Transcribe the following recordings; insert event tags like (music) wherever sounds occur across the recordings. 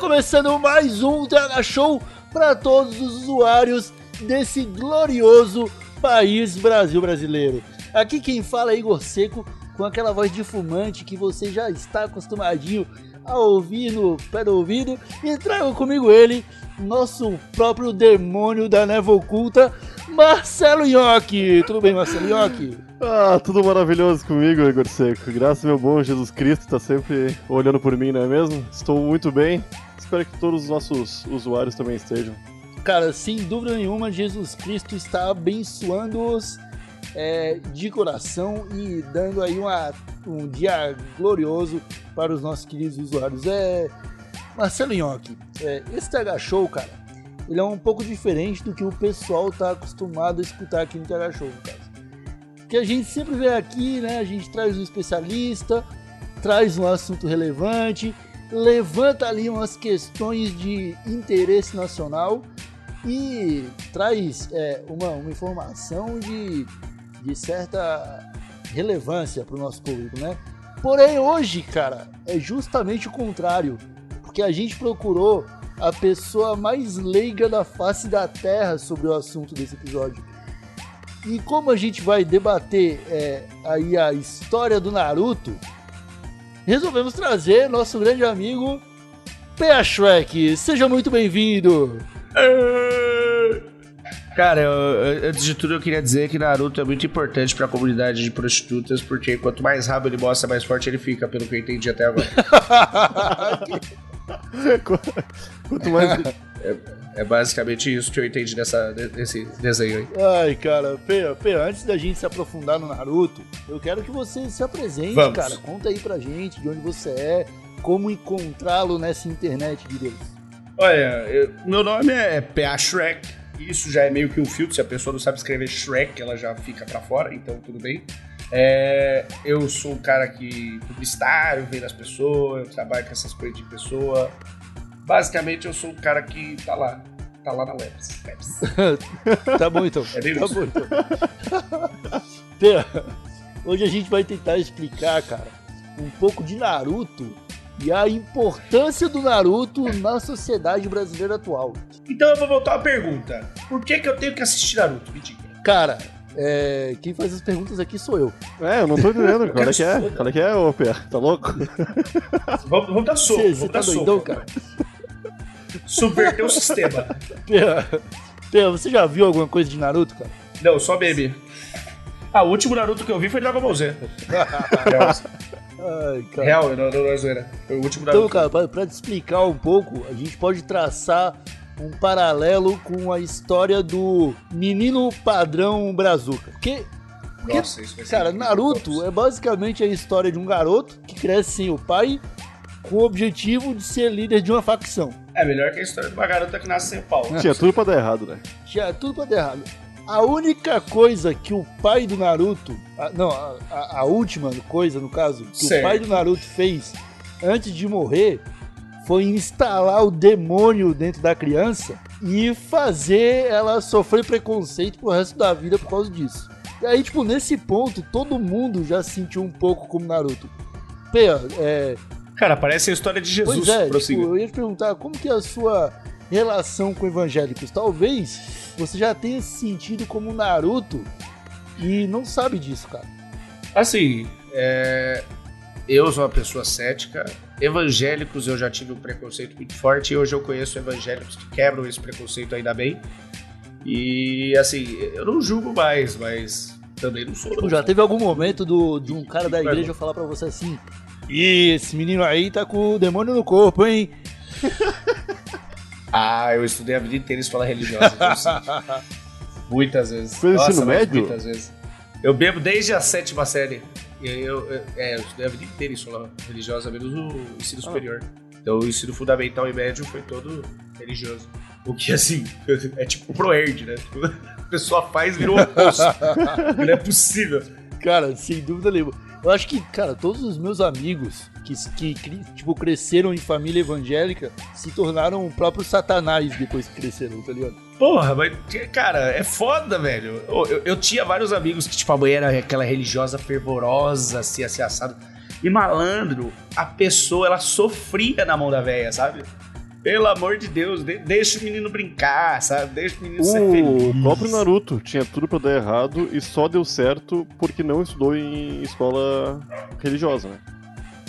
Começando mais um TH Show para todos os usuários desse glorioso país Brasil brasileiro. Aqui quem fala é Igor Seco, com aquela voz de fumante que você já está acostumadinho a ouvir no pé do ouvido. E trago comigo ele, nosso próprio demônio da névoa oculta, Marcelo Nhoque. Tudo bem, Marcelo Nhoque? Ah, tudo maravilhoso comigo, Igor Seco. Graças ao meu bom Jesus Cristo está sempre olhando por mim, não é mesmo? Estou muito bem. Espero que todos os nossos usuários também estejam. Cara, sem dúvida nenhuma, Jesus Cristo está abençoando-os é, de coração e dando aí uma, um dia glorioso para os nossos queridos usuários. É, Marcelo Nhoque, é, esse TH Show, cara, ele é um pouco diferente do que o pessoal está acostumado a escutar aqui no TH Show, no caso. Que a gente sempre vê aqui, né? A gente traz um especialista, traz um assunto relevante, levanta ali umas questões de interesse nacional e traz é, uma, uma informação de, de certa relevância para o nosso público, né? Porém, hoje, cara, é justamente o contrário, porque a gente procurou a pessoa mais leiga da face da Terra sobre o assunto desse episódio. E como a gente vai debater é, aí a história do Naruto, resolvemos trazer nosso grande amigo Pea Shrek. Seja muito bem-vindo! Cara, eu, eu, antes de tudo eu queria dizer que Naruto é muito importante pra comunidade de prostitutas, porque quanto mais rabo ele mostra, mais forte ele fica, pelo que eu entendi até agora. (laughs) (laughs) Quanto mais. É basicamente isso que eu entendi dessa, desse desenho aí. Ai, cara, Pea, Pea, antes da gente se aprofundar no Naruto, eu quero que você se apresente, Vamos. cara. Conta aí pra gente de onde você é, como encontrá-lo nessa internet de Deus. Olha, eu- meu nome é PA Shrek. Isso já é meio que um filtro. Se a pessoa não sabe escrever Shrek, ela já fica pra fora, então tudo bem. É, eu sou um cara que publicitário, vendo as pessoas, eu trabalho com essas coisas de pessoa. Basicamente, eu sou um cara que tá lá. Tá lá na Webs. Webs. (laughs) Tá bom então. É bem tá bom então. Pea, hoje a gente vai tentar explicar, cara, um pouco de Naruto e a importância do Naruto na sociedade brasileira atual. Então eu vou voltar à pergunta. Por que, que eu tenho que assistir Naruto? Me diga. Cara, é, quem faz as perguntas aqui sou eu. É, eu não tô entendendo. Qual é que é? Qual é que é, ô Pé? Tá louco? Vamos, vamos dar soco, Você vamos tá dar doidão, soco. cara? Subverter o sistema. (laughs) Pea, você já viu alguma coisa de Naruto, cara? Não, só meme. Ah, o último Naruto que eu vi foi Dragon Ball Z. (laughs) Real, Ai, cara. real não, não, não é zoeira. Foi o último Então, Naruto. cara, pra, pra te explicar um pouco, a gente pode traçar um paralelo com a história do menino padrão brazuca. Porque, Nossa, isso vai ser cara, Naruto bom. é basicamente a história de um garoto que cresce sem o pai com o objetivo de ser líder de uma facção. É melhor que a história de uma garota que nasce sem o pau. Tinha tudo pra dar errado, né? Tinha tudo pra dar errado. A única coisa que o pai do Naruto. a- não, a, a- a última coisa, no caso, que Certo. o pai do Naruto fez antes de morrer foi instalar o demônio dentro da criança e fazer ela sofrer preconceito pro resto da vida por causa disso. E aí, tipo, nesse ponto, todo mundo já se sentiu um pouco como Naruto. Pea, é, Cara, parece a história de Jesus. Pois é, tipo, eu ia te perguntar como que é a sua relação com evangélicos. Talvez você já tenha se sentido como Naruto e não sabe disso, cara. Assim, é, eu sou uma pessoa cética. Evangélicos eu já tive um preconceito muito forte e hoje eu conheço evangélicos que quebram esse preconceito ainda bem. E assim, eu não julgo mais, mas também não sou. Tipo, já teve algum momento do, de um cara da igreja falar pra você assim: Ih, esse menino aí tá com o demônio no corpo, hein? (laughs) Ah, eu estudei a vida inteira escola religiosa. então (laughs) muitas vezes. Foi no Nossa, ensino médio? Muitas vezes. Eu bebo desde a sétima série. E eu, eu, é, eu estudei a vida inteira em escola religiosa, menos o ensino superior. Então o ensino fundamental e médio foi todo religioso. O que, assim, (laughs) é tipo ProErd, né? Tipo, a pessoa faz e vira o oposto. Não é possível. Cara, sem dúvida nenhuma. Eu acho que, cara, todos os meus amigos que, que tipo, cresceram em família evangélica se tornaram o próprio satanás depois que cresceram, tá ligado? Porra, mas, cara, é foda, velho. Eu, eu- eu tinha vários amigos que, tipo, a mãe era aquela religiosa fervorosa, assim, assim, assado. E malandro, a pessoa, ela sofria na mão da véia, sabe? Pelo amor de Deus, de- deixa o menino brincar, sabe? Deixa o menino ser O feliz. próprio Naruto tinha tudo pra dar errado e só deu certo porque não estudou em escola religiosa, né?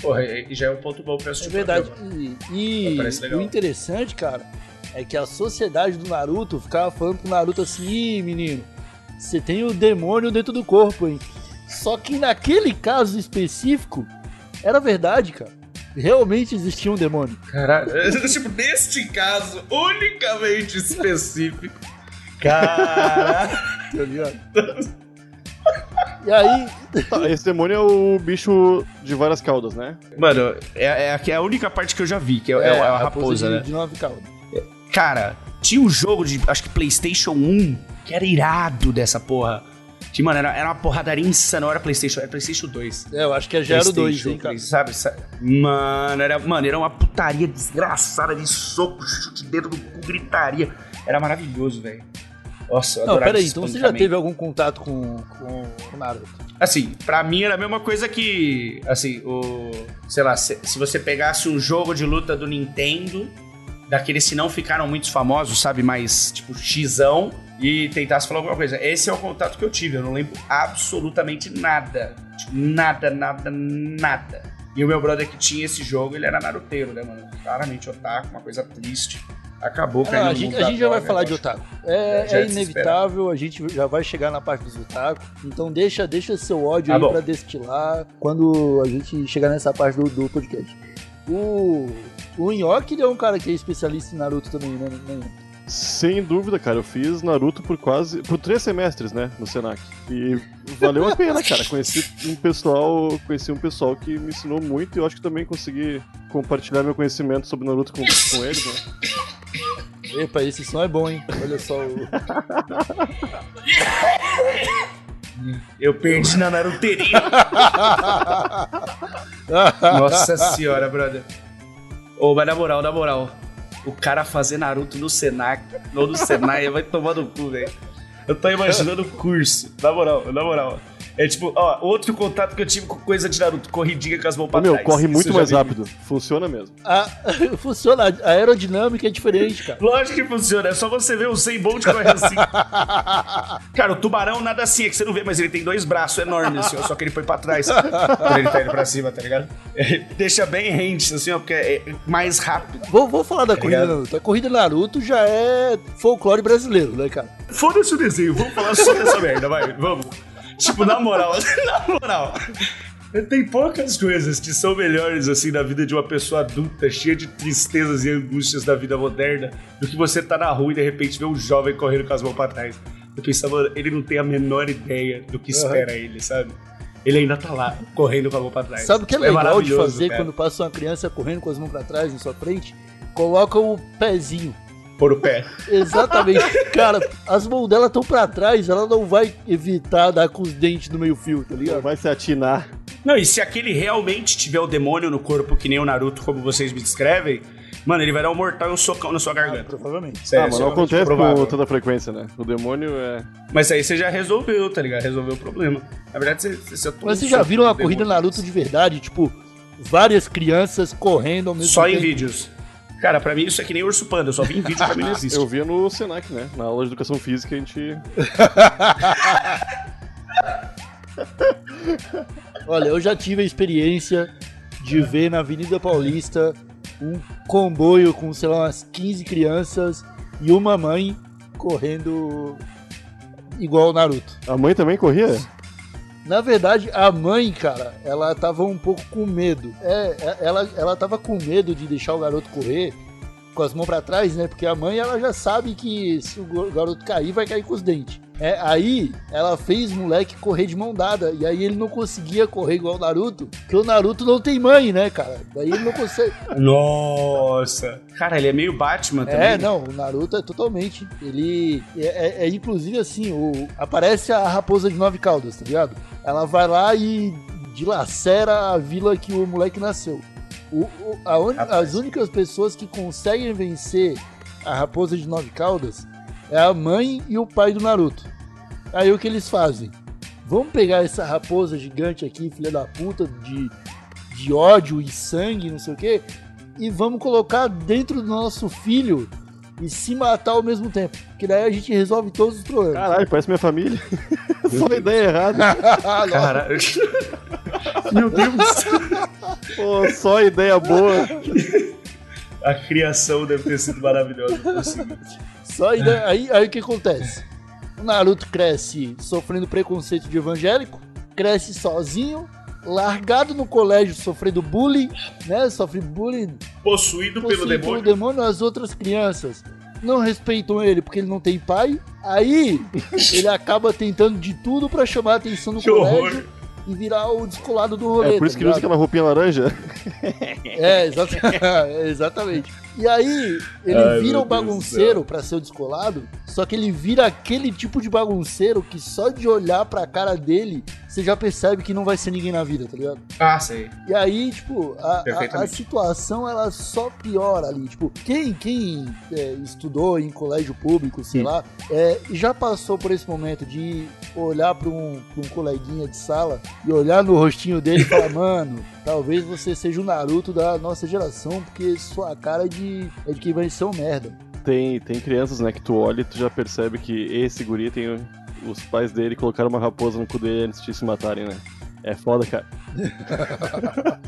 Porra, e já é um ponto bom pra assistir É o verdade. E, e o interessante, cara, é que a sociedade do Naruto ficava falando pro Naruto assim, Ih, menino, você tem o demônio dentro do corpo, hein? Só que naquele caso específico, era verdade, cara. Realmente existia um demônio. Caralho, (laughs) tipo, neste caso, unicamente específico. Caralho. Tá? E aí, Tá, esse demônio é o bicho de várias caudas, né? Mano, é, é, aqui é a única parte que eu já vi, que é, é, a raposa, de, né? de nove caudas. Cara, tinha um jogo de, acho que PlayStation 1, que era irado dessa porra. Que, mano, era, era uma porradaria insana, não era PlayStation, era PlayStation 2. É, eu acho que já era o 2, PlayStation hein, cara. 3, Sabe, sabe? Mano era, mano, era uma putaria desgraçada de soco, chute dedo no cu, gritaria. Era maravilhoso, velho. Nossa, eu Não, peraí, então você já teve algum contato com, com o Naruto? Assim, pra mim era a mesma coisa que, assim, o. Sei lá, se, se você pegasse um jogo de luta do Nintendo, daqueles que não ficaram muito famosos, sabe? Mais, tipo, xão, e tentasse falar alguma coisa. Esse é o contato que eu tive, eu não lembro absolutamente nada. Tipo, nada, nada, nada. E o meu brother que tinha esse jogo, ele era naruteiro, né, mano? Claramente otaku, uma coisa triste. Acabou caindo Ah, a gente, a gente já vai falar de otaku. É, é é inevitável, a gente já vai chegar na parte dos otaku. Então deixa, deixa seu ódio Tá aí bom. pra destilar quando a gente chegar nessa parte do, do podcast. O, o Nhoque é um cara que é especialista em Naruto também, né? Sem dúvida, cara. Eu fiz Naruto por quase. por três semestres, né? No Senac. E valeu a pena, cara. Conheci um pessoal. Conheci um pessoal que me ensinou muito e eu acho que também consegui compartilhar meu conhecimento sobre Naruto com, com eles, né? Epa, esse som é bom, hein? Olha só o. Eu perdi na naruteirinha. (laughs) Nossa senhora, brother. Ô, mas na moral, na moral. O cara fazer Naruto no Senac, ou no Senai, vai tomar no cu, velho. Eu tô imaginando o curso. Na moral, na moral. É tipo, ó, outro contato que eu tive com coisa de Naruto, corridinha com as mãos pra meu, trás. corre muito mais rápido. Funciona mesmo. A- (laughs) funciona, a aerodinâmica é diferente, cara. Lógico que funciona, é só você ver o 100 Bolt corre assim. (laughs) Cara, o tubarão nada assim, é que você não vê, mas ele tem dois braços enormes, assim, ó, só que ele foi pra trás quando ele tá indo pra cima, tá ligado? É, Deixa bem rente, assim, ó, porque é mais rápido. Vou, vou falar da Tá corrida ligado? Naruto. A corrida Naruto já é folclore brasileiro, né, cara? Foda-se o desenho, vamos falar só dessa merda, vai, vamos. Tipo, na moral, (laughs) na moral. Tem poucas coisas que são melhores assim na vida de uma pessoa adulta, cheia de tristezas e angústias da vida moderna, do que você tá na rua e de repente ver um jovem correndo com as mãos pra trás. Eu pensava, mano, ele não tem a menor ideia do que espera ele, sabe? Ele ainda tá lá, correndo com a mão pra trás. Sabe o que é É legal de maravilhoso, fazer cara. quando passa uma criança correndo com as mãos pra trás na sua frente? Coloca o pezinho. Pôr o pé. (laughs) Exatamente. Cara, as mãos dela estão pra trás, ela não vai evitar dar com os dentes no meio fio, tá Não ligado? vai se atinar. Não, e se aquele realmente tiver o demônio no corpo, que nem o Naruto, como vocês me descrevem, mano, ele vai dar um mortal e um socão na sua garganta. Provavelmente. Sério, ah, mas isso não é acontece provável. com toda frequência, né? O demônio é. Mas aí você já resolveu, tá ligado? Resolveu o problema. Na verdade, você, você, você Mas vocês já viram uma corrida. Naruto de verdade? Tipo, várias crianças correndo ao mesmo Só tempo. em vídeos. Cara, pra mim isso é que nem urso panda, eu só vi em vídeo, pra mim não existe. (laughs) Eu via no Senac, né? Na aula de educação física a gente. (laughs) Olha, eu já tive a experiência de ver na Avenida Paulista um comboio com, sei lá, umas 15 crianças e uma mãe correndo igual o Naruto. A mãe também corria? Na verdade, a mãe, cara, ela tava um pouco com medo. É, é- ela, ela tava com medo de deixar o garoto correr com as mãos pra trás, né? Porque a mãe, ela já sabe que se o garoto cair, vai cair com os dentes. É, aí ela fez o moleque correr de mão dada. E aí ele não conseguia correr igual o Naruto, porque o Naruto não tem mãe, né, cara? Daí ele não consegue. Nossa. Cara, ele é meio Batman também. É, né? não, o Naruto é totalmente. Ele. É, é- é, inclusive assim, o, aparece a raposa de nove caudas, tá ligado? Ela vai lá e dilacera a vila que o moleque nasceu. O- o- a un- as únicas pessoas que conseguem vencer a raposa de nove caudas é a mãe e o pai do Naruto. Aí o que eles fazem? Vamos pegar essa raposa gigante aqui, filha da puta, de, de ódio e sangue, não sei o quê, e vamos colocar dentro do nosso filho e se matar ao mesmo tempo. Que daí a gente resolve todos os problemas. Caralho, parece minha família. (laughs) Só uma ideia errada. (laughs) Cara. Meu Deus. (laughs) Pô, só ideia boa. A criação deve ter sido maravilhosa. Só aí, aí, aí o que acontece? O Naruto cresce sofrendo preconceito de evangélico, cresce sozinho, largado no colégio sofrendo bullying, né? Sofre bullying Possuído pelo possuído demônio. demônio, as outras crianças não respeitam ele porque ele não tem pai. Aí ele acaba tentando de tudo pra chamar a atenção no Que colégio horror. e virar o descolado do rolê. É por isso tá que ele usa aquela roupinha laranja. (laughs) É, (laughs) exata- exatamente. E aí, ele Ai, vira o Deus bagunceiro pra ser o descolado, só que ele vira aquele tipo de bagunceiro que só de olhar pra cara dele, você já percebe que não vai ser ninguém na vida, tá ligado? Ah, sei. E aí, tipo, a, a- a, situação ela só piora ali. Tipo, quem, quem é, estudou em colégio público, sei Sim. lá, é, já passou por esse momento de olhar pra um, pra um coleguinha de sala e olhar no rostinho dele e falar, (laughs) mano, talvez você seja o Naruto da nossa geração, porque sua cara é de, é de quem vai ser um merda. Tem, tem crianças, né, que tu olha e tu já percebe que esse guri tem. Os pais dele colocaram uma raposa no cu dele antes de se matarem, né? É foda, cara. (laughs)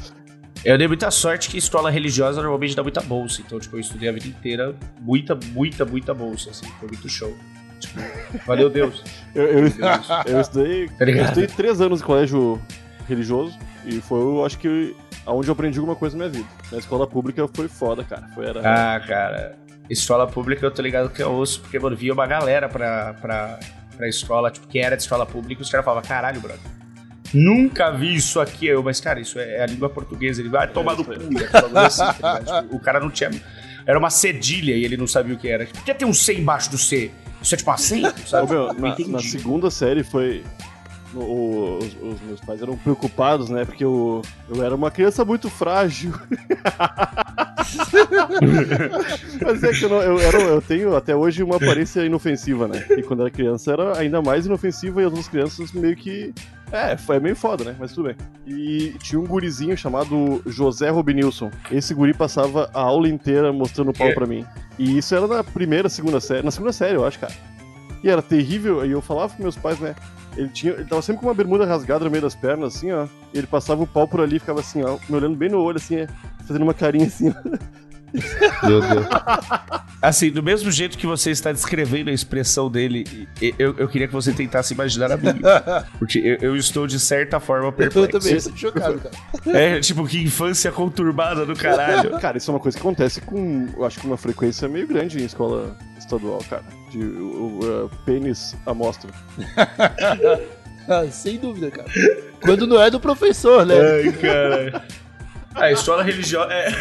Eu dei muita sorte que escola religiosa normalmente dá muita bolsa. Então, tipo, eu estudei a vida inteira. Muita, muita, muita bolsa, assim. Foi muito show. Tipo, valeu Deus. (laughs) Eu, eu, Deus. eu estudei. Tá eu estudei três anos em colégio religioso. E foi, eu acho que, aonde eu aprendi alguma coisa na minha vida. Na escola pública foi foda, cara. Foi, era, Ah, cara. Escola pública eu tô ligado que é osso, porque, mano, via uma galera pra, pra, pra escola, tipo, que era de escola pública, e os caras falavam, caralho, brother. Nunca vi isso aqui. Eu, mas, cara, isso é a língua portuguesa. Ele vai tomar no isso cu. Bagulho assim, tá? Tipo, o cara não tinha. Era uma cedilha e ele não sabia o que era. Tipo, Por que tem um C embaixo do C? Isso é tipo um acento, Ô, sabe? meu, Não na, na segunda série foi. O- os, os meus pais eram preocupados, né? Porque eu, eu era uma criança muito frágil. (laughs) Mas é que eu, não- eu, era- eu tenho até hoje uma aparência inofensiva, né? E quando era criança era ainda mais inofensiva e as outras crianças meio que. É, foi meio foda, né? Mas tudo bem. E tinha um gurizinho chamado José Robinilson. Esse guri passava a aula inteira mostrando o pau É. pra mim. E isso era na primeira, segunda série. Na segunda série, eu acho, cara. E era terrível, e eu falava com meus pais, né? Ele, tinha, ele tava sempre com uma bermuda rasgada no meio das pernas, assim, ó. E ele passava o pau por ali e ficava assim, ó, me olhando bem no olho, assim, é, fazendo uma carinha assim, ó. Meu Deus. Assim, do mesmo jeito que você está descrevendo a expressão dele, eu, eu queria que você tentasse imaginar a minha. (laughs) Porque eu, eu estou, de certa forma, Eu perplexo. também tô chocado, cara. (laughs) É, tipo, que infância conturbada do caralho. Cara, isso é uma coisa que acontece com, eu acho que uma frequência meio grande em escola estadual, cara. De o, uh, pênis à mostra. Ah, (laughs) Sem dúvida, cara. Quando não é do professor, né? Ai, cara. A escola religiosa. É.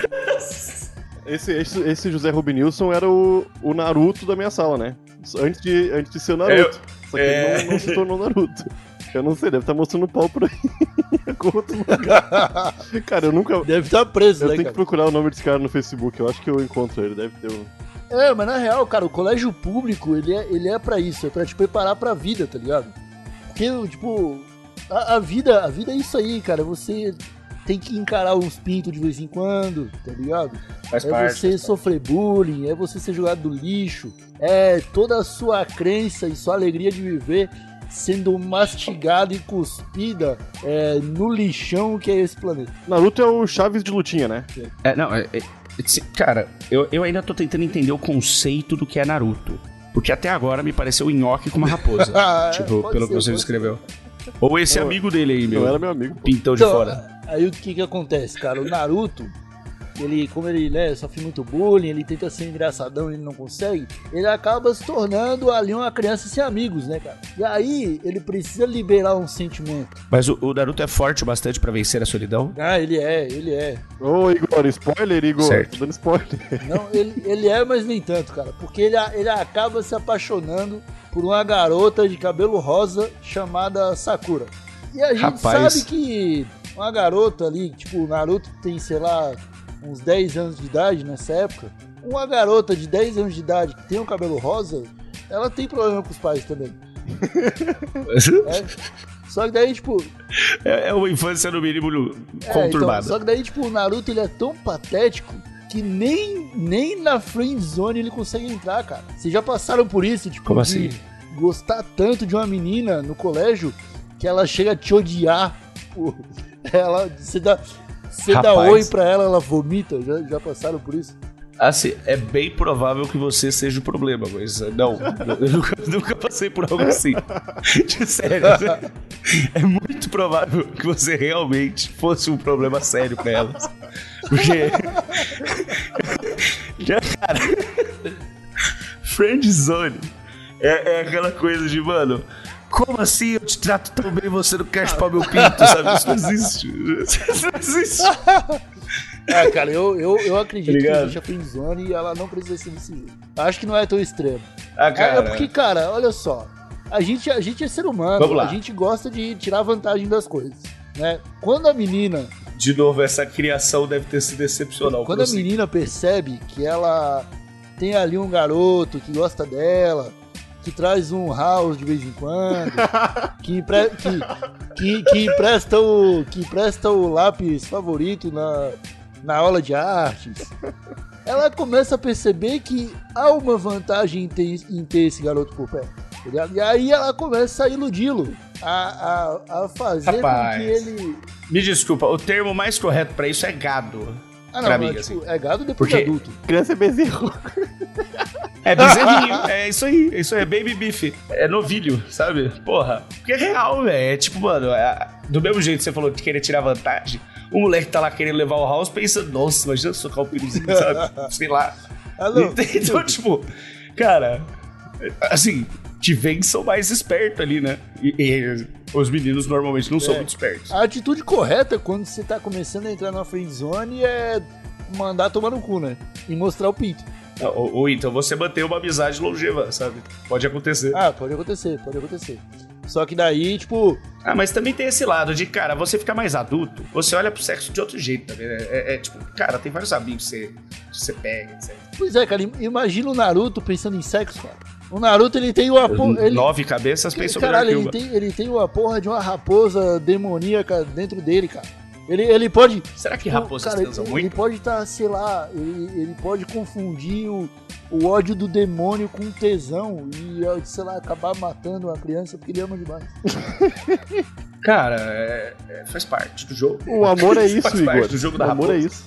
Esse, esse, esse José Robinilson era o, o Naruto da minha sala, né? Antes de, antes de ser o Naruto. Só que é. ele não, não se tornou Naruto. Eu não sei, deve estar mostrando pau por aí. (laughs) Com outro lugar. Cara, eu nunca. Deve estar preso, Eu né, tenho que cara? procurar o nome desse cara no Facebook. Eu acho que eu encontro ele. Deve ter um. É, mas na real, cara, o colégio público, ele é, ele é pra isso, é pra te preparar pra vida, tá ligado? Porque, tipo, a, a vida, a vida é isso aí, cara. Você tem que encarar uns pintos de vez em quando, tá ligado? Faz é parte. você faz parte. sofrer bullying, é você ser jogado do lixo, é toda a sua crença e sua alegria de viver sendo mastigada e cuspida é, no lixão que é esse planeta. Naruto é o Chaves de lutinha, né? É, não, é, é- cara, eu, eu ainda tô tentando entender o conceito do que é Naruto. Porque até agora me pareceu um nhoque com uma raposa. (laughs) Ah, tipo, pode pelo ser, que você pode descreveu. Ou esse Eu- amigo dele aí, meu. Não era meu amigo. pô. Pintão de Então, fora. Aí o que que acontece, cara? O Naruto, ele, como ele né, sofre muito bullying, ele tenta ser engraçadão e ele não consegue, ele acaba se tornando ali uma criança sem amigos, né, cara? E aí ele precisa liberar um sentimento. Mas o, o Naruto é forte o bastante pra vencer a solidão? Ah, ele é, ele é. Ô, Igor, spoiler, Igor. Certo. Tô dando spoiler. Não, ele, ele é, mas nem tanto, cara. Porque ele, ele acaba se apaixonando por uma garota de cabelo rosa chamada Sakura. E a gente Rapaz. sabe que uma garota ali, tipo, o Naruto tem, sei lá, uns 10 anos de idade nessa época. Uma garota de 10 anos de idade que tem o cabelo rosa, ela tem problema com os pais também. (laughs) É. Só que daí, tipo, É, é uma infância no mínimo É, conturbada. então, só que daí, tipo, o Naruto ele é tão patético que nem, nem na friend zone ele consegue entrar, cara. Vocês já passaram por isso, tipo, Como assim? gostar tanto de uma menina no colégio que ela chega a te odiar. Tipo, (laughs) ela, você dá, você dá Rapaz. oi pra ela, ela vomita. Já, já passaram por isso? Assim, é bem provável que você seja o problema, mas uh, não, eu nunca, (laughs) nunca passei por algo assim. (laughs) De sério. É muito provável que você realmente fosse um problema sério pra elas. Porque. (laughs) Já, cara. Friend zone é, é aquela coisa de, mano. Como assim eu te trato tão bem e você não quer chupar meu pinto, sabe? Isso não existe. Isso não existe. É, cara, eu, eu, eu acredito que Obrigado. existe a friend zone e ela não precisa ser desse jeito. Acho que não é tão extremo. Ah, É, cara. é porque, cara, olha só. A gente, a gente é ser humano, Vamos lá. a gente gosta de tirar vantagem das coisas. Né? Quando a menina, De novo, essa criação deve ter sido excepcional. quando a menina percebe que ela tem ali um garoto que gosta dela, que traz um house de vez em quando, (laughs) que, empre- que, que, que empresta o que empresta o lápis favorito na, na aula de artes. Ela começa a perceber que há uma vantagem em ter, em ter esse garoto por perto. tá? E aí ela começa a iludi-lo, a, a, a fazer Rapaz. com que ele. Me desculpa, o termo mais correto pra isso é gado. Ah, não, Pra tipo, é gado depois Porque- de adulto. Criança é bezerro. (laughs) É bezerrinho, é isso aí, é isso aí, é baby beef. É novilho, sabe? Porra. Porque é real, velho. É tipo, mano, é- do mesmo jeito que você falou de querer tirar vantagem, o moleque tá lá querendo levar o house pensa, nossa, imagina socar o piruzinho, sabe? (laughs) Sei lá. Ah, não. Então, tipo, cara, assim, te são mais espertos ali, né? E, e os meninos normalmente não são É. muito espertos. A atitude correta quando você tá começando a entrar na friend zone é mandar tomar no cu, né? E mostrar o pinto. Ou, ou então você manter uma amizade longeva, sabe? Pode acontecer. Ah, pode acontecer, pode acontecer. Só que daí, tipo, Ah, mas também tem esse lado de, cara, você ficar mais adulto, você olha pro sexo de outro jeito também. né? É, é tipo, cara, tem vários amigos que você, que você pega, etc. pois é, cara, im- imagina o Naruto pensando em sexo, cara. O Naruto, ele tem uma porra. Ele, Nove cabeças pensam melhor caralho, que ele tem, ele tem uma porra de uma raposa demoníaca dentro dele, cara. Ele, ele pode. Será que raposas cara, transam ele, muito? ele pode estar, sei lá, ele, ele pode confundir o, o ódio do demônio com tesão e, sei lá, acabar matando uma criança porque ele ama demais. (laughs) Cara, é- é- faz parte do jogo. O amor é (laughs) isso, Faz Igor. parte do jogo da o amor é raposa. isso.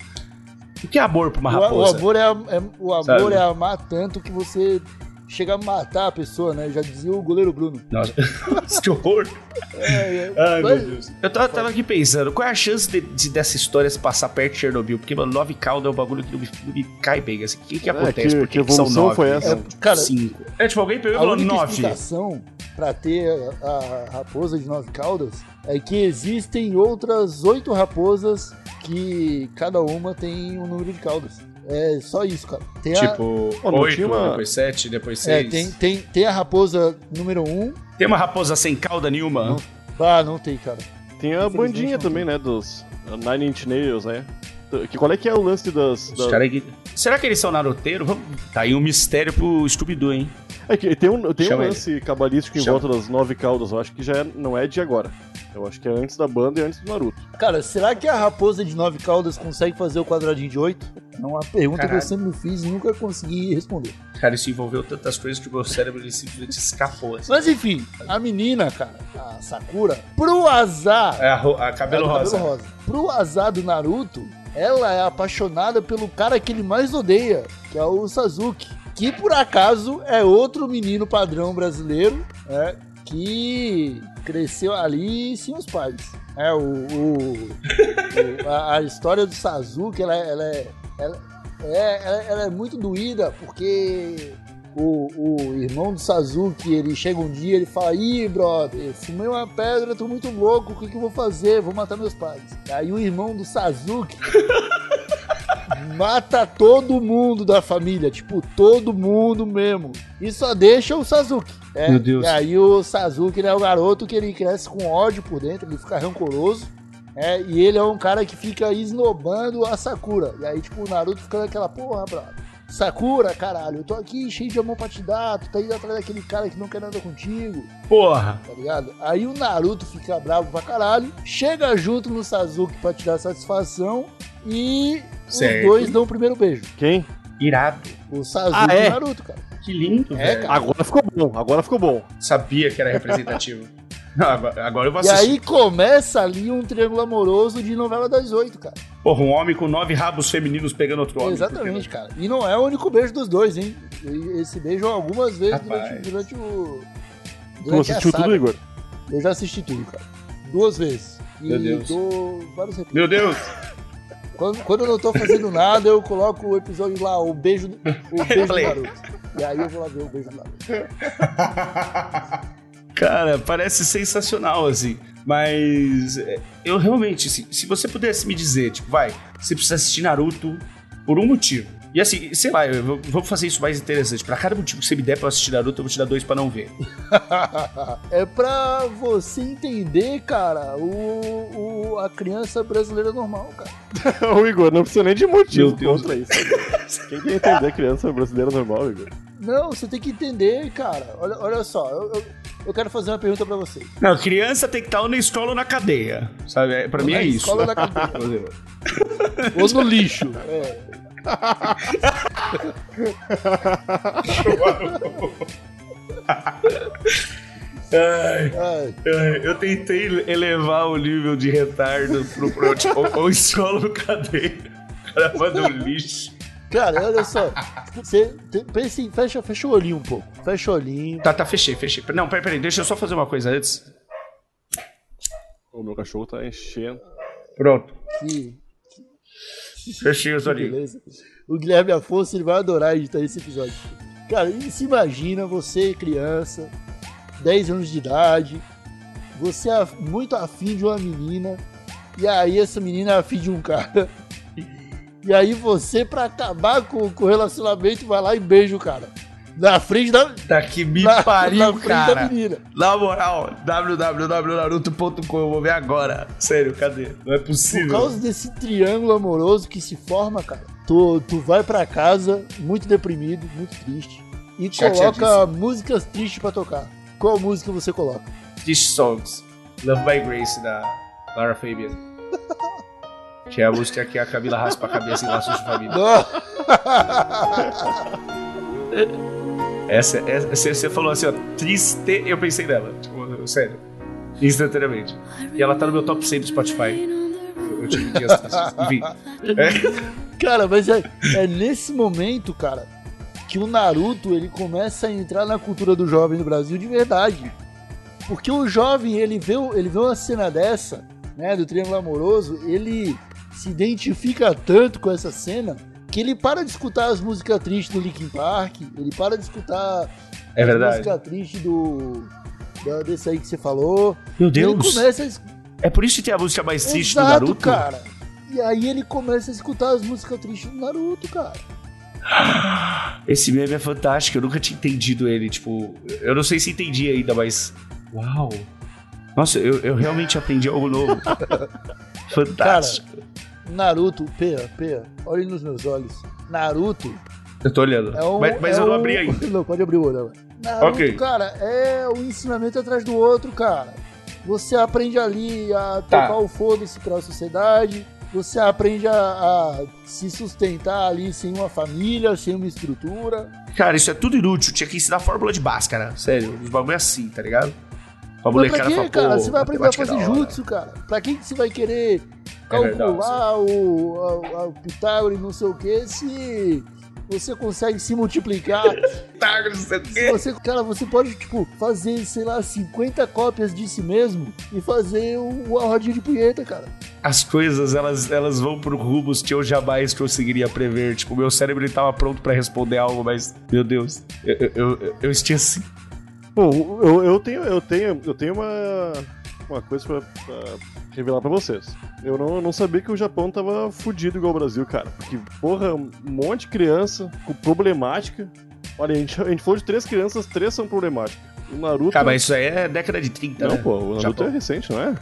O que é amor pra uma O, o raposa? amor, é, é- o amor Sabe? é amar tanto que você chega a matar a pessoa, né? Já dizia o goleiro Bruno. Nossa, (laughs) que horror. É, é, Ai, mas- meu Deus. Eu tava, tava aqui pensando, qual é a chance de, de- dessa história se passar perto de Chernobyl? Porque, mano, nove calda é um bagulho que não me, não me cai bem. Assim, o que, que É, acontece? que- Por que são evolução nove? foi essa? É, cara, Cinco. É, tipo, alguém pegou e A falou única nove. explicação pra ter a, a raposa de nove caudas é que existem outras oito raposas que cada uma tem um número de caudas. É só isso, cara. Tem a, Tipo, não oito, tinha uma- depois sete, depois é, seis. tem, tem, tem a raposa número um. Tem uma raposa sem cauda nenhuma? Não. Ah, não tem, cara. Tem a bandinha também, né? Dos Nine Inch Nails, né? Que, qual é que é o lance das. Das- cara que- Será que eles são naroteiros? Vamos- Tá aí um mistério pro Scooby-Doo, hein? É que tem um, tem um lance cabalístico em Chama. volta das nove caudas. Eu acho que já é- não é de agora. Eu acho que é antes da banda e antes do Naruto. Cara, será que a raposa de nove caudas consegue fazer o quadradinho de oito? É uma pergunta Caralho. que eu sempre me fiz e nunca consegui responder. Cara, isso envolveu tantas coisas que o meu cérebro ele simplesmente escapou. Assim. Mas enfim, a menina, cara, a Sakura, pro azar É a, a cabelo É, do rosa. Pro azar do Naruto, ela é apaixonada pelo cara que ele mais odeia, que é o Sasuke. Que por acaso é outro menino padrão brasileiro, né, que cresceu ali sem os pais. É, o, o- o- a, a história do Sasuke, ela, é- ela é, Ela, é, ela, ela é muito doída porque o, o irmão do Sazuki, ele chega um dia ele fala, ih, brother, fumei uma pedra, tô muito louco, o que, que eu vou fazer? Vou matar meus pais. Aí o irmão do Sazuki (laughs) mata todo mundo da família, tipo, todo mundo mesmo. E só deixa o Sazuki. É, Meu Deus. E aí o Sazuki né, é o garoto que ele cresce com ódio por dentro, ele fica rancoroso. É, e ele é um cara que fica esnobando a Sakura. E aí, tipo, o Naruto fica naquela porra, brother. Sakura, caralho, eu tô aqui cheio de amor pra te dar, tu tá indo atrás daquele cara que não quer nada contigo, Porra. tá ligado? Aí o Naruto fica bravo pra caralho, chega junto no Sasuke pra tirar satisfação e Certo. os dois dão o primeiro beijo. Quem? Irado. O Sasuke Ah, é? e o Naruto, cara. Que lindo, É, velho. cara. Agora ficou bom, agora ficou bom. Sabia que era representativo. (laughs) Não, agora, agora eu vou E assistir. aí começa ali um triângulo amoroso de novela das oito, cara. Porra, um homem com nove rabos femininos pegando outro homem. Exatamente, cara. E não é o único beijo dos dois, hein? Esse beijo algumas vezes durante, durante o. Tu durante a assistiu tudo, Igor? Eu já assisti tudo, cara. Duas vezes. E Meu Deus. dou vários. Meu Deus. Quando, quando eu não tô fazendo nada, eu coloco o episódio lá, o beijo, o (laughs) beijo do. Naruto. E aí eu vou lá ver o beijo do Naruto. (laughs) Cara, parece sensacional, assim. Mas é, eu realmente, assim, se você pudesse me dizer, tipo, vai, você precisa assistir Naruto por um motivo. E assim, sei lá, eu vou fazer isso mais interessante. Pra cada motivo que você me der pra assistir Naruto, eu vou te dar dois pra não ver. (laughs) é pra você entender, cara, o, o- a criança brasileira normal, cara. (laughs) o Igor, não precisa nem de motivo Meu Deus. contra isso. Quem quer entender a criança brasileira normal, Igor? Não, você tem que entender, cara. Olha, olha só, eu, eu, eu quero fazer uma pergunta pra vocês. Não, criança tem que estar ou na escola ou na cadeia. Sabe? É, Pra mim Na é isso. escola da cadeia. Ou no lixo. É. Ai, Ai, ai, eu tentei elevar o nível de retardo pro, pro tipo, ou, ou escola ou cadeia. O cara manda um lixo. Cara, olha só. Você pensa em- fecha, fecha o olhinho um pouco. Fecha o olhinho. Tá, tá, fechei, fechei. Não, peraí, peraí, deixa eu só fazer uma coisa antes. O meu cachorro tá enchendo. Pronto, Que, fechei os que olhinhos. O Guilherme Afonso ele vai adorar editar esse episódio. Cara, se imagina você, criança, 10 anos de idade, você é muito afim de uma menina, e aí essa menina é afim de um cara. E aí você, pra acabar com, com o relacionamento, vai lá e beija o cara. Na frente da. Tá que me na, pariu, na frente da cara. menina. Na moral, www.naruto.com, eu vou ver agora. Sério, cadê? Não é Por possível. causa desse triângulo amoroso que se forma, cara, tu, tu vai pra casa muito deprimido, muito triste, e coloca músicas tristes pra tocar. Qual música você coloca? Dish Songs. Love by Grace, da Lara Fabian. (laughs) Que é a música que a Camila raspa a cabeça em laços de família. Essa, essa você, falou assim, ó, triste, eu pensei nela. Tipo, sério. Instantaneamente. E ela tá no meu top 100 do Spotify. Eu, tive dias. Enfim. É. Cara, mas é, é nesse momento, cara, que o Naruto ele começa a entrar na cultura do jovem no Brasil de verdade. Porque o jovem, ele vê, ele vê uma cena dessa, né, do Triângulo Amoroso, ele se identifica tanto com essa cena que ele para de escutar as músicas tristes do Linkin Park, ele para de escutar É as verdade. músicas tristes do da- desse aí que você falou. Meu Deus. a É por isso que tem a música mais triste do Exato, Naruto? cara. E aí ele começa a escutar as músicas tristes do Naruto, cara. (gasps) Esse meme é fantástico, eu nunca tinha entendido ele, tipo, eu não sei se entendi ainda, mas. Uau! Nossa, eu, eu realmente aprendi algo novo. (laughs) Fantástico. Naruto, Pea, Pea, olhe nos meus olhos. Naruto eu tô olhando. é um. mas mas é eu não um- abri ainda. (laughs) Não, pode abrir o olho. agora. Naruto, Ok. cara, é um ensinamento atrás do outro, cara. Você aprende ali a Tá. tocar o foda-se pra sociedade. Você aprende a, a se sustentar ali sem uma família, sem uma estrutura. Cara, isso é tudo inútil. Tinha que ensinar fórmula de Bhaskara. Sério, os bagulho é assim, tá ligado? Pra Mas pra molecada quê, cara? Você vai aprender a é fazer jutsu, cara. Pra que que você vai querer calcular o, a- a- o Pitágoras e não sei o que se você consegue se multiplicar? (laughs) Tá, não sei o Se quê. você, cara, você pode, tipo, fazer, sei lá, 50 cópias de si mesmo e fazer o, a rodinha de punheta, cara. as coisas, elas, elas vão por rumos que eu jamais conseguiria prever. Tipo, meu cérebro ele tava pronto pra responder algo, mas, meu Deus, eu, eu, eu, eu esqueci. Bom, eu, eu tenho, eu tenho, eu tenho uma, uma coisa pra, pra revelar pra vocês. Eu não, não sabia que o Japão tava fudido igual o Brasil, cara. Porque, porra, um monte de criança com problemática. Olha, a gente, a gente falou de três crianças, três são problemáticas. O Naruto. Cara, mas isso aí é década de 30, Não, né? pô, o Naruto Japão. é recente, não é?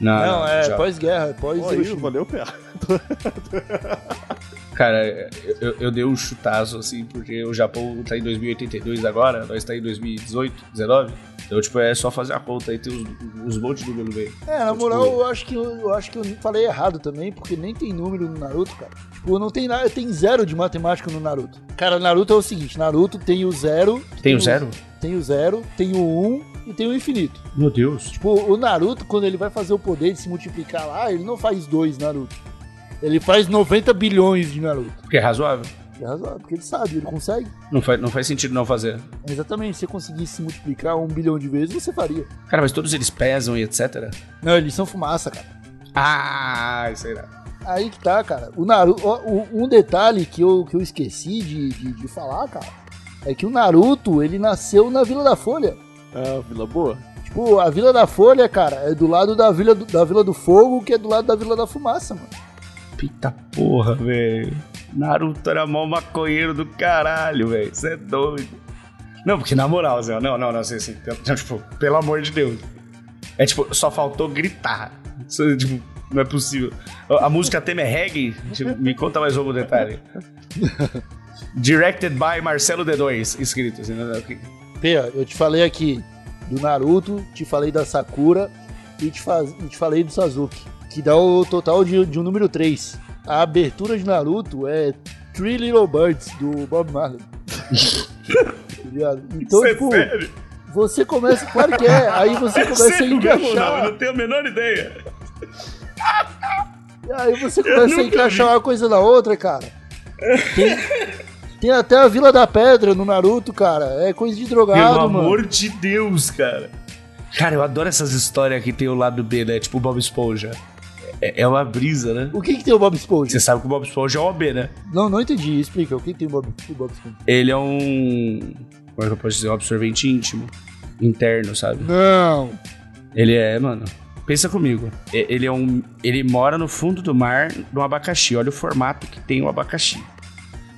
Não, é já- pós-guerra, é aí, pós-Hiroshima. valeu, PA. (laughs) Cara, eu, eu dei um chutaço, assim, porque o Japão tá em 2082 agora, nós tá em 2018, 19. Então, tipo, é só fazer a conta aí, tem uns, uns montes de número no meio. É, na Então, moral, tipo, eu acho que eu, eu acho que eu falei errado também, porque nem tem número no Naruto, cara. Tipo, não tem nada, tem zero de matemática no Naruto. Cara, Naruto é o seguinte, Naruto tem o zero, Tem o zero? tem o zero, tem o um e tem o infinito. Meu Deus. Tipo, o Naruto, quando ele vai fazer o poder de se multiplicar lá, ele não faz dois Naruto. Ele faz 90 bilhões de Naruto. Porque é razoável. É razoável, porque ele sabe, ele consegue. Não faz, não faz sentido não fazer. Exatamente, se você conseguisse se multiplicar um bilhão de vezes, você faria. Cara, mas todos eles pesam e etc. Não, eles são fumaça, cara. Ah, isso aí não. Aí que tá, cara. O Naruto, um detalhe que eu, que eu esqueci de, de, de falar, cara, é que o Naruto, ele nasceu na Vila da Folha. Ah, Vila Boa. Tipo, a Vila da Folha, cara, é do lado da Vila do, da Vila do Fogo, que é do lado da Vila da Fumaça, mano. Pita porra, velho. Naruto era mó maconheiro do caralho, velho. Você é doido. Não, porque na moral, Zé, não, não, não, assim, assim, não, tipo, pelo amor de Deus. É tipo, só faltou gritar. Tipo, não é possível. A música tema é reggae? Tipo, me conta mais um detalhe. Directed by Marcelo D2, escrito. Assim, né? Pê, eu te falei aqui do Naruto, te falei da Sakura e te, faz, e te falei do Sasuke, que dá o total de, de um número 3. A abertura de Naruto é Three Little Birds, do Bob Marley. (laughs) Tá então, Isso é tipo, sério? você começa. Claro que é, aí você (laughs) começa a mesmo, não, eu encaixar. não tenho a menor ideia. Aí você começa a encaixar uma coisa na outra, cara. Tem, tem até a Vila da Pedra no Naruto, cara. É coisa de drogado, Pelo mano. amor de Deus, cara. Cara, eu adoro essas histórias que tem o lado B, né? Tipo o Bob Esponja. É, é uma brisa, né? O que, que tem o Bob Esponja? Você sabe que o Bob Esponja é OB, né? Não, não entendi. Explica. O que, que tem o Bob, o Bob Esponja? Ele é um. Como é que eu posso dizer? Um absorvente íntimo. Interno, sabe? Não. Ele é, mano. Pensa comigo. Ele é um. Ele mora no fundo do mar no abacaxi. Olha o formato que tem o abacaxi.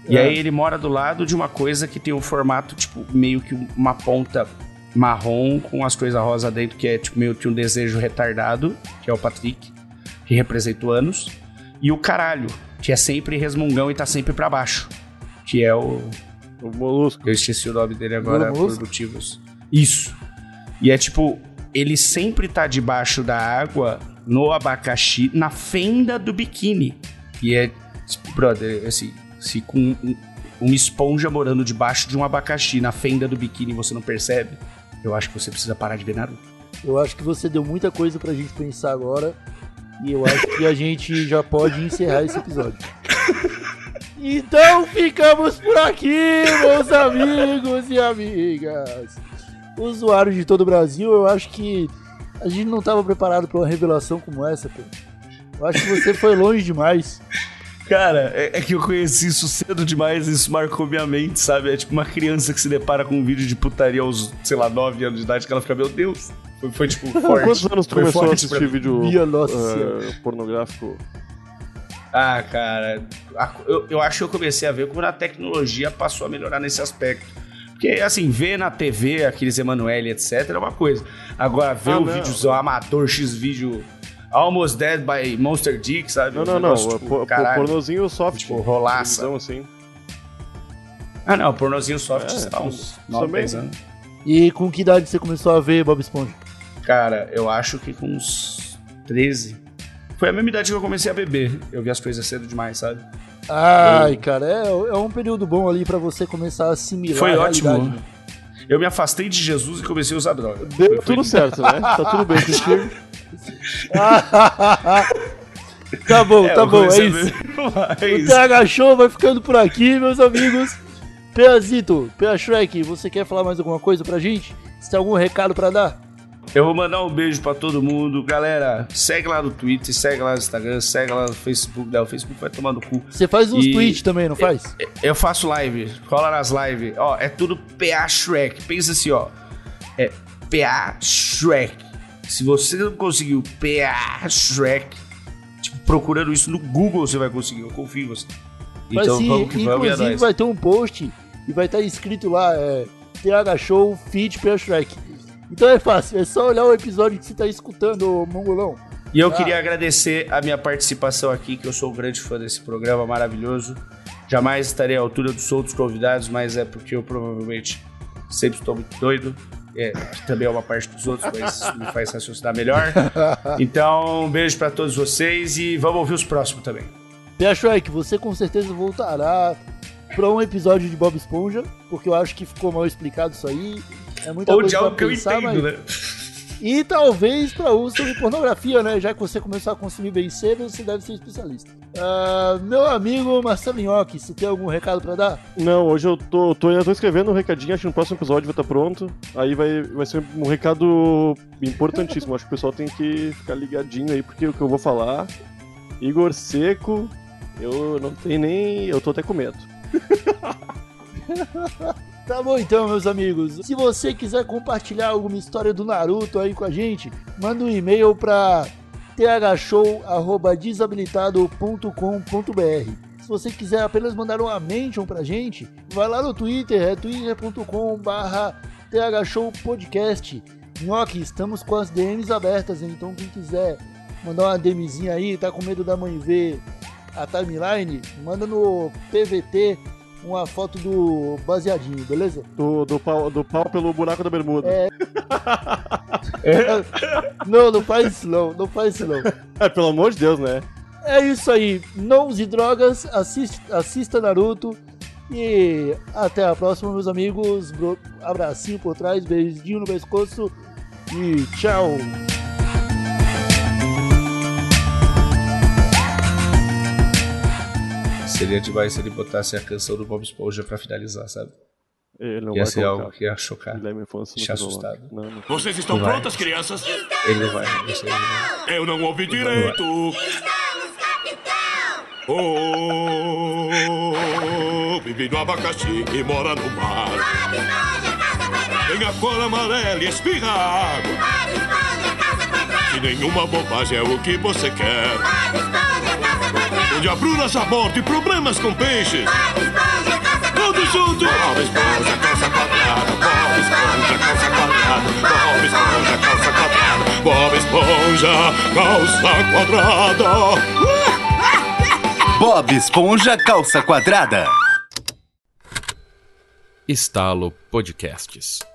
E É. aí ele mora do lado de uma coisa que tem um formato, tipo, meio que uma ponta marrom com as coisas rosa dentro, que é tipo meio que um desejo retardado, que é o Patrick, que representa o Anos. E o caralho, que é sempre resmungão e tá sempre pra baixo. Que é o. O Molusco. Eu esqueci o nome dele agora por motivos. Isso. E é tipo, ele sempre tá debaixo da água no abacaxi, na fenda do biquíni. E é, brother, assim, se com um- uma esponja morando debaixo de um abacaxi na fenda do biquíni você não percebe, eu acho que você precisa parar de ver Naruto. Eu acho que você deu muita coisa pra gente pensar agora. E eu acho que a gente já pode encerrar esse episódio. Então ficamos por aqui, meus amigos e amigas. Usuários de todo o Brasil, eu acho que a gente não estava preparado para uma revelação como essa, pô. Eu acho que você foi longe demais. Cara, é, é que eu conheci isso cedo demais, isso marcou minha mente, sabe? É tipo uma criança que se depara com um vídeo de putaria aos, sei lá, 9 anos de idade, que ela fica, meu Deus. Foi, foi tipo, (laughs) forte. Quantos anos tu Foi começou a forte pra assistir mim. vídeo Minha nossa senhora. pornográfico? Ah, cara, eu, eu acho que eu comecei a ver quando a tecnologia passou a melhorar nesse aspecto. Porque, assim, ver na TV aqueles Emanuele, etc, é uma coisa. Agora, ver Ah, o não. vídeozão amador, X-vídeo, Almost Dead by Monster Dick, sabe? Não, não, não. negócio, tipo, pornozinho soft. Tipo, rolaça. assim. Ah, não, pornozinho soft, É, sei lá, uns isso 9, também. 10 anos. E com que idade você começou a ver Bob Esponja? Cara, eu acho que com uns 13. Foi a mesma idade que eu comecei a beber. Eu vi as coisas cedo demais, sabe? Ai, cara, é, é um período bom ali pra você começar a assimilar Foi a ótimo. Eu me afastei de Jesus e comecei a usar droga. Deu Foi- foi- tudo certo, né? Tá tudo bem contigo. (laughs) tá bom, É, tá bom, é isso. beber (laughs) O. TH Show vai ficando por aqui, meus amigos. Peazito, Pea Shrek, você quer falar mais alguma coisa pra gente? Você tem algum recado pra dar? Eu vou mandar um beijo pra todo mundo. Galera, segue lá no Twitter, segue lá no Instagram, segue lá no Facebook. Não, o Facebook vai tomar no cu. Você faz uns E- tweets também, não faz? Eu faço live, rola nas lives. Ó, é tudo PA Shrek. Pensa assim, ó. É PA Shrek. Se você não conseguiu PA Shrek, tipo, procurando isso no Google, você vai conseguir. Eu confio em você. Mas Então sim, vamos que vamos é inclusive nóis. vai ter um post e vai estar escrito lá, é, TH Show Feed PA Shrek. Então é fácil, é só olhar o episódio que você tá escutando, mongolão. E eu Ah. queria agradecer a minha participação aqui, que eu sou um grande fã desse programa maravilhoso. Jamais estarei à altura dos outros convidados, mas é porque eu provavelmente sempre estou muito doido. É, que também é uma parte dos outros, mas isso me faz raciocinar melhor. (laughs) Então, um beijo pra todos vocês e vamos ouvir os próximos também. PA Shrek, você com certeza voltará pra um episódio de Bob Esponja, porque eu acho que ficou mal explicado isso aí. É muita Ou coisa de algo que eu pensar, entendo, mas- né? E talvez pra uso sobre pornografia, né? Já que você começou a consumir bem cedo, você deve ser especialista. Ah, meu amigo Marcelo Nhoque, você tem algum recado pra dar? Não, hoje eu tô, tô, ainda tô escrevendo um recadinho, acho que no próximo episódio vai estar pronto. Aí vai, vai ser um recado importantíssimo. acho que o pessoal tem que ficar ligadinho aí, porque o que eu vou falar. Igor Seco, eu não tenho nem. Eu tô até com medo. (laughs) Tá bom então, meus amigos. Se você quiser compartilhar alguma história do Naruto aí com a gente, manda um e-mail pra thshow@desabilitado.com.br. Se você quiser apenas mandar uma mention pra gente, vai lá no Twitter, é twitter.com/thshowpodcast. Nhoque, estamos com as DMs abertas, então quem quiser mandar uma DMzinha aí, tá com medo da mãe ver a timeline, manda no PVT uma foto do baseadinho, beleza? Do, do, pau, do pau pelo buraco da bermuda. É. (laughs) (laughs) Não, não faz isso não, não faz isso não. É, pelo amor de Deus, né? É isso aí, não use drogas, assiste, assista Naruto e até a próxima, meus amigos. Abracinho por trás, beijinho no pescoço e tchau. Seria demais se ele botasse a canção do Bob Esponja pra finalizar, sabe? Ele não ia vai ser colocar. algo que ia chocar. Guilherme Afonso não vai colocar. assustado. Não, não. Vocês estão Vai. prontas, crianças? Ele não vai, não não vai. Eu não ouvi direito. Oh, vive no abacaxi e mora no mar. Tem a cor amarela e espirra água. E nenhuma bobagem é o que você quer. Onde abruras a morte e problemas com peixes. Todos juntos! Bob Esponja, calça quadrada. Bob Esponja, calça quadrada. Bob Esponja, calça quadrada. Bob Esponja, calça quadrada. Bob Esponja Calça Quadrada. Estalo Podcasts.